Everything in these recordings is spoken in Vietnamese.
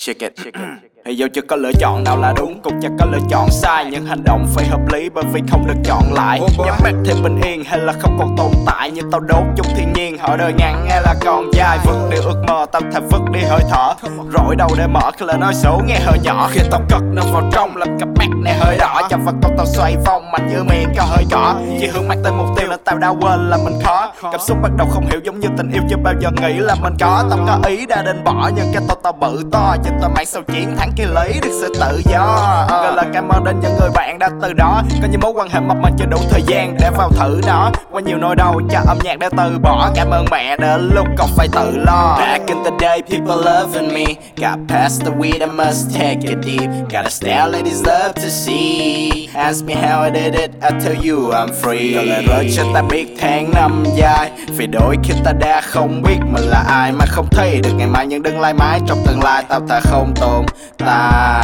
chicken, chicken. Thì dù chưa có lựa chọn nào là đúng Cũng chẳng có lựa chọn sai. Nhưng hành động phải hợp lý bởi vì không được chọn lại. Nhắm mắt thêm bình yên hay là không còn tồn tại Như tao đốt chung thiên nhiên. Hỏi đời ngắn hay là còn dài Vứt đi ước mơ tao thà vứt đi hơi thở. Rỗi đầu để mở khi lời nói số nghe hơi nhỏ. Khi tao cất nó vào trong làm cặp mắt này hơi đỏ. Cho vật con tao xoay vòng mạnh như miệng có hơi cỏ Chỉ hướng mắt tới mục tiêu là tao đã quên là mình khó. Cảm xúc bắt đầu không hiểu giống như tình yêu chưa bao giờ nghĩ là mình có. Tao có ý đã định bỏ nhưng cái tao tao bự to. Cho tao mang sau chiến thắng khi lấy được sự tự do. Gọi là cảm ơn đến những người bạn đã từ đó Có những mối quan hệ mập mà chưa đủ thời gian để vào thử nó. Qua nhiều nỗi đau cho âm nhạc đã từ bỏ, Cảm ơn mẹ đến lúc còn phải tự lo. Back in the day, people loving me. Got past the weed, I must take it deep. Got a style ladies love to see. Ask me how I did it I tell you I'm free. Gọi là rơi cho ta biết tháng năm dài Vì đôi khi ta đã không biết mình là ai Mà không thấy được ngày mai nhưng đừng lai mãi Trong tương lai. Tao ta không tồn tại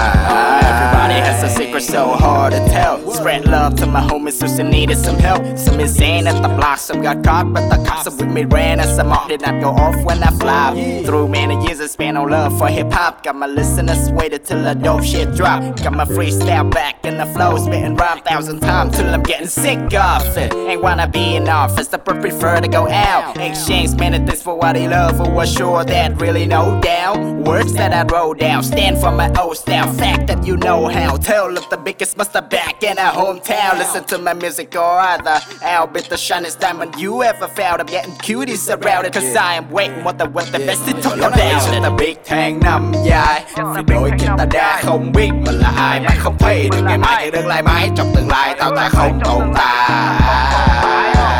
secret so hard to tell Spread love to my homies who still needed some help. Some insane at the block, some got caught But the cops are with me ran and some off. Did not go off when I fly. Through many years I spent on love for hip hop Got my listeners waited till the dope shit drop Got my freestyle back in the flow Spitting rhyme thousand times till I'm getting sick of it. Ain't wanna be in office, I prefer to go out. Exchange many things for what he love For what sure that really no doubt. Words that I wrote down Stand for my old style. Fact that you know how. Tell of the biggest monster back in our hometown. Listen to my music or other. I'll be the shiniest diamond you ever found. I'm getting cuties surrounded Cause I am way more than what the best. To talk about ta biết tháng năm dài Vì đôi khi ta đã không biết mình là ai Mà không thấy được ngày mai như đừng lại mãi Trong tương lai tao ta không tồn tại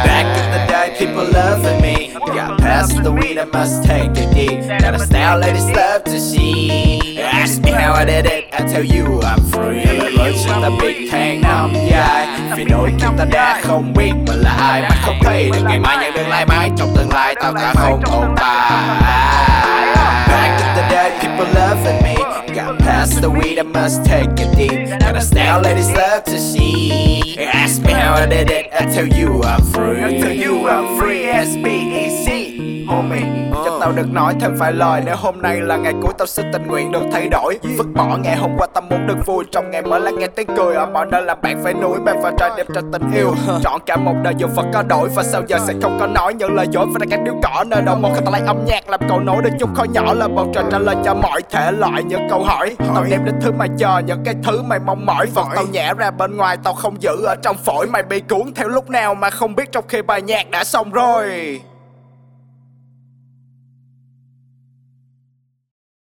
Back in the day, people loving me. Got past the weed, I must take it deep. Got a style ladies love to see. How I did it, I tell you I'm free. Lớn trên ta biết tháng năm dài. Vì đôi khi ta đã không biết mình là ai mà không thấy được ngày mai nhận được lại mãi trong tương lai tao ta không tồn tại. Back in the day, people loving me. Got past the weed, I must take it deep. Got a style ladies love to see. Ask me how I did it, I tell you I'm free. I tell you I'm free, S-B-E-C. Homie, tao được nói thêm vài lời Nếu hôm nay là ngày cuối tao xin tình nguyện được thay đổi Vứt bỏ ngày hôm qua tao muốn được vui Trong ngày mới là nghe tiếng cười Ở mọi nơi là bạn phải nuối bạn và trai đẹp cho tình yêu Chọn cả một đời dù Phật có đổi Và sau giờ sẽ không có nói những lời dối Và các điếu cỏ nơi đâu một khi tao lấy âm nhạc làm cầu nối Để chung khối nhỏ là bầu trời trả lời cho mọi thể loại những câu hỏi Tao đem đến thứ mày chờ những cái thứ mày mong mỏi Phật tao nhẹ ra bên ngoài tao không giữ ở trong phổi Mày bị cuốn theo lúc nào mà không biết trong khi bài nhạc đã xong rồi